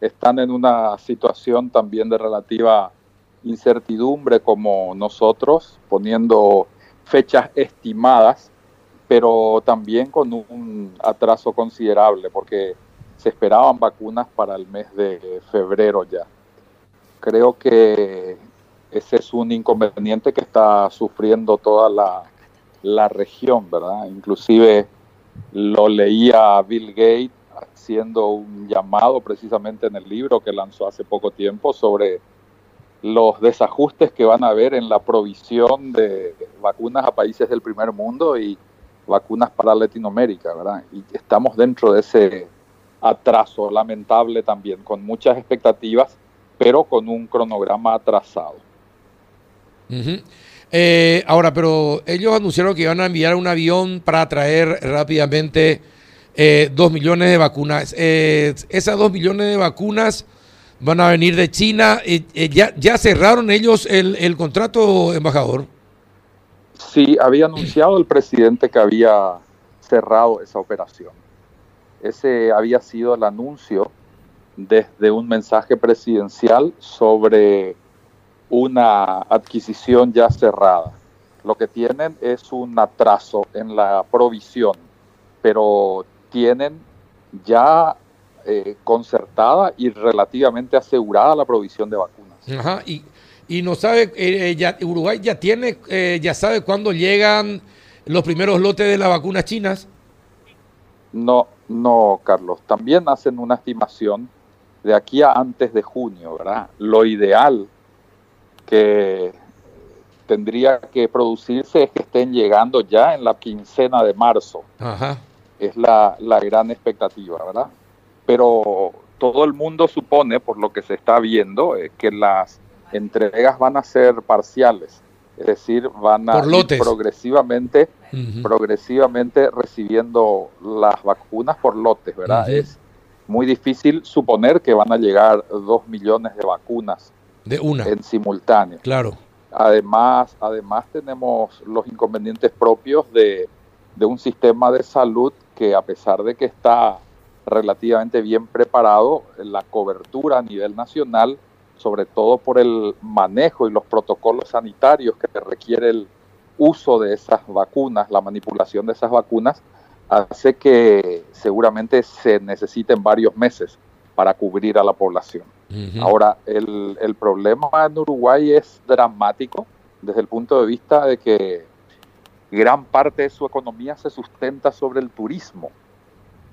están en una situación también de relativa incertidumbre como nosotros, poniendo fechas estimadas, pero también con un atraso considerable, porque se esperaban vacunas para el mes de febrero ya. Creo que ese es un inconveniente que está sufriendo toda la, la región, ¿verdad? Inclusive lo leía Bill Gates haciendo un llamado precisamente en el libro que lanzó hace poco tiempo sobre los desajustes que van a haber en la provisión de vacunas a países del primer mundo y vacunas para Latinoamérica, ¿verdad? Y estamos dentro de ese atraso lamentable también, con muchas expectativas, pero con un cronograma atrasado. Eh, ahora, pero ellos anunciaron que iban a enviar un avión para traer rápidamente eh, dos millones de vacunas. Eh, esas dos millones de vacunas van a venir de China. ya, ¿Ya cerraron ellos el, el contrato, embajador? Sí, había anunciado el presidente que había cerrado esa operación. Ese había sido el anuncio desde un mensaje presidencial sobre una adquisición ya cerrada. Lo que tienen es un atraso en la provisión, pero tienen ya eh, concertada y relativamente asegurada la provisión de vacunas. Ajá, y, y no sabe, eh, ya, Uruguay ya tiene, eh, ya sabe cuándo llegan los primeros lotes de las vacunas chinas. No, no, Carlos. También hacen una estimación de aquí a antes de junio, ¿verdad? Lo ideal que tendría que producirse es que estén llegando ya en la quincena de marzo. Es la, gran expectativa, ¿verdad? Pero todo el mundo supone, por lo que se está viendo, eh, que las entregas van a ser parciales, es decir, van a ir progresivamente, progresivamente recibiendo las vacunas por lotes, ¿verdad? Es muy difícil suponer que van a llegar dos millones de vacunas de una. En simultáneo. Claro. Además, además tenemos los inconvenientes propios de, un sistema de salud que a pesar de que está relativamente bien preparado, la cobertura a nivel nacional, sobre todo por el manejo y los protocolos sanitarios que requiere el uso de esas vacunas, la manipulación de esas vacunas, hace que seguramente se necesiten varios meses para cubrir a la población. Ahora, el, el, problema en Uruguay es dramático desde el punto de vista de que gran parte de su economía se sustenta sobre el turismo.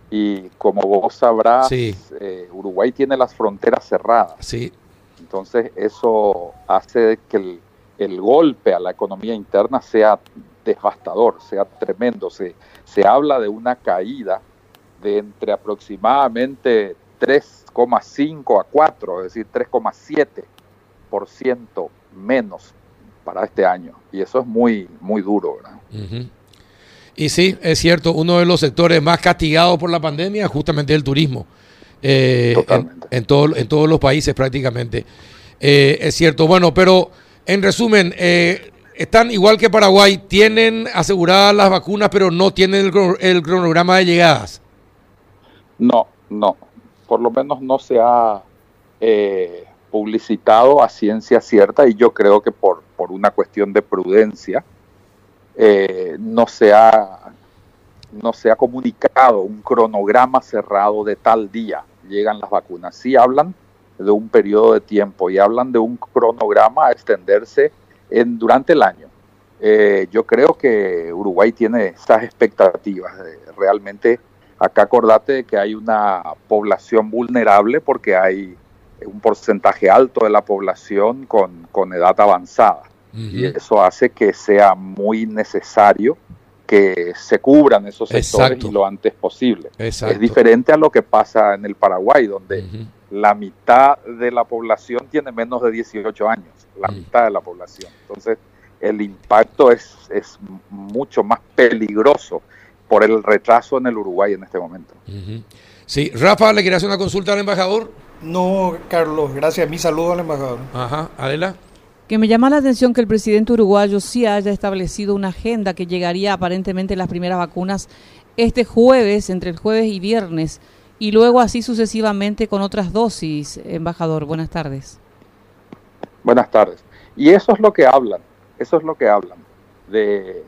Y como vos sabrás, eh, Uruguay tiene las fronteras cerradas. Sí. Entonces eso hace que el, el, golpe a la economía interna sea devastador, sea tremendo. Se, se habla de una caída de entre aproximadamente 3,5 a 4, es decir, 3,7% menos para este año. Y eso es muy, muy duro, ¿verdad? Y sí, es cierto, uno de los sectores más castigados por la pandemia es justamente el turismo. Eh, en, todo, en todos los países prácticamente. Eh, es cierto, bueno, pero en resumen, eh, están igual que Paraguay, tienen aseguradas las vacunas, pero no tienen el, el cronograma de llegadas. No, no por lo menos no se ha eh, publicitado a ciencia cierta y yo creo que por, por una cuestión de prudencia eh, no, se ha, no se ha comunicado un cronograma cerrado de tal día llegan las vacunas. Sí hablan de un periodo de tiempo y hablan de un cronograma a extenderse en, durante el año. Eh, yo creo que Uruguay tiene esas expectativas. realmente Acá acordate que hay una población vulnerable porque hay un porcentaje alto de la población con, con edad avanzada. Y eso hace que sea muy necesario que se cubran esos sectores lo antes posible. Es diferente a lo que pasa en el Paraguay, donde la mitad de la población tiene menos de 18 años, la mitad de la población. Entonces, el impacto es, es mucho más peligroso por el retraso en el Uruguay en este momento. Sí, Rafa, ¿le quería hacer una consulta al embajador? No, Carlos, gracias. Mi saludo al embajador. Ajá, Adela. Que me llama la atención que el presidente uruguayo sí haya establecido una agenda que llegaría aparentemente las primeras vacunas este jueves, entre el jueves y viernes, y luego así sucesivamente con otras dosis, embajador. Buenas tardes. Buenas tardes. Y eso es lo que hablan, eso es lo que hablan, de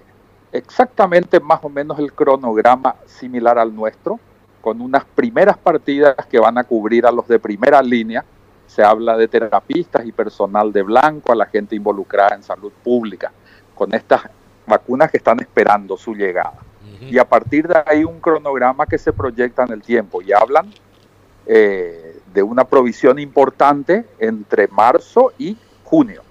exactamente más o menos el cronograma similar al nuestro, con unas primeras partidas que van a cubrir a los de primera línea. Se habla de terapistas y personal de blanco, a la gente involucrada en salud pública, con estas vacunas que están esperando su llegada. Y a partir de ahí un cronograma que se proyecta en el tiempo y hablan eh, de una provisión importante entre marzo y junio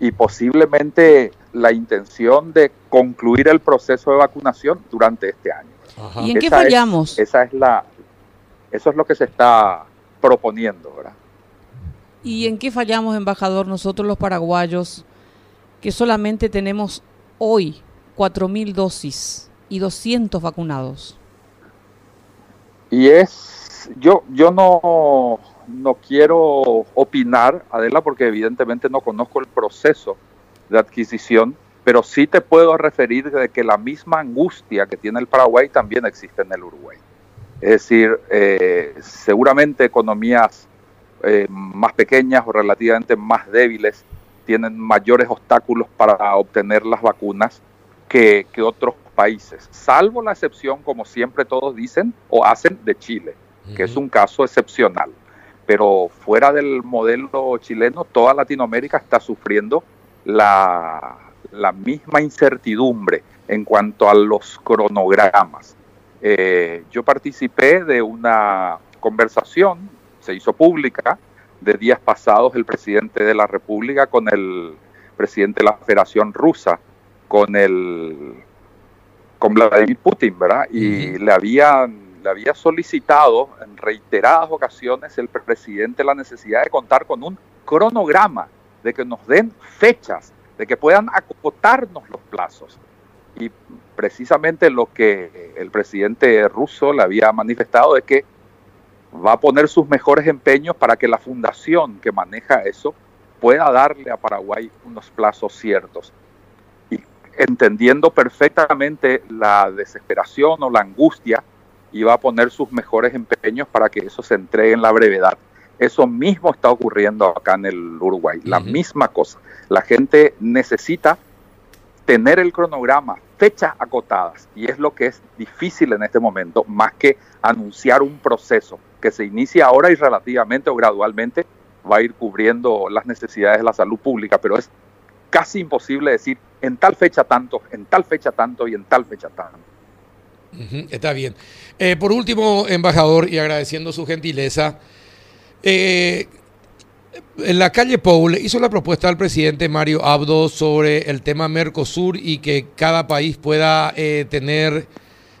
y posiblemente la intención de concluir el proceso de vacunación durante este año. ¿Y en qué fallamos? esa es la, eso es lo que se está proponiendo, ¿verdad? ¿Y en qué fallamos, embajador, nosotros los paraguayos, que solamente tenemos hoy 4.000 dosis y 200 vacunados? Y es, yo, yo no, no quiero opinar, Adela, porque evidentemente no conozco el proceso de adquisición, pero sí te puedo referir de que la misma angustia que tiene el Paraguay también existe en el Uruguay. Es decir, eh, seguramente economías eh, más pequeñas o relativamente más débiles tienen mayores obstáculos para obtener las vacunas que, que otros países, salvo la excepción, como siempre todos dicen o hacen, de Chile, que es un caso excepcional pero fuera del modelo chileno, toda Latinoamérica está sufriendo la, misma incertidumbre en cuanto a los cronogramas. Eh, yo participé de una conversación, se hizo pública, de días pasados el presidente de la República con el presidente de la Federación Rusa, con el con Vladimir Putin, ¿verdad? Y le habían había solicitado en reiteradas ocasiones el presidente la necesidad de contar con un cronograma, de que nos den fechas, de que puedan acotarnos los plazos. Y precisamente lo que el presidente ruso le había manifestado es que va a poner sus mejores empeños para que la fundación que maneja eso pueda darle a Paraguay unos plazos ciertos. Y entendiendo perfectamente la desesperación o la angustia y va a poner sus mejores empeños para que eso se entregue en la brevedad. Eso mismo está ocurriendo acá en el Uruguay, la misma cosa. La gente necesita tener el cronograma, fechas acotadas, y es lo que es difícil en este momento, más que anunciar un proceso que se inicia ahora y relativamente o gradualmente va a ir cubriendo las necesidades de la salud pública, pero es casi imposible decir en tal fecha tanto, en tal fecha tanto y en tal fecha tanto está bien. Eh, por último, embajador, y agradeciendo su gentileza, eh, en la calle Paul hizo la propuesta al presidente Mario Abdo sobre el tema Mercosur y que cada país pueda eh, tener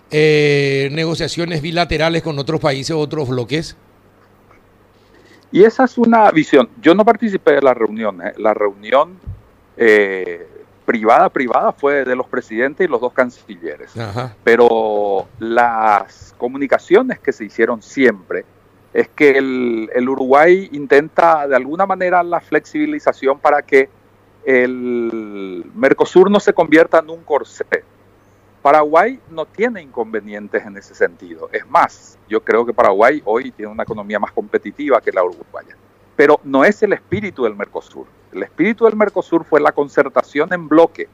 negociaciones bilaterales con otros países, otros bloques. Y esa es una visión. Yo no participé de la reunión. La reunión privada, privada fue de los presidentes y los dos cancilleres. Pero las comunicaciones que se hicieron siempre es que el, Uruguay intenta de alguna manera la flexibilización para que el Mercosur no se convierta en un corsé. Paraguay no tiene inconvenientes en ese sentido. Es más, yo creo que Paraguay hoy tiene una economía más competitiva que la uruguaya. Pero no es el espíritu del Mercosur. El espíritu del Mercosur fue la concertación en bloque,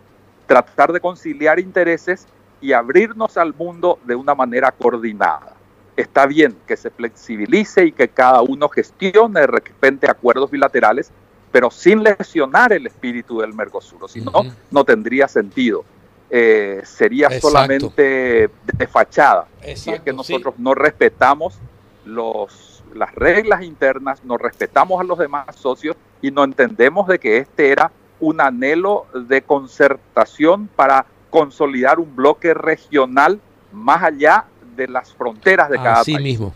tratar de conciliar intereses y abrirnos al mundo de una manera coordinada. Está bien que se flexibilice y que cada uno gestione de repente acuerdos bilaterales, pero sin lesionar el espíritu del Mercosur, si no, no tendría sentido. Eh, sería solamente de fachada. si es que nosotros no respetamos los las reglas internas, nos respetamos a los demás socios y no entendemos de que este era un anhelo de concertación para consolidar un bloque regional más allá de las fronteras de cada Así mismo.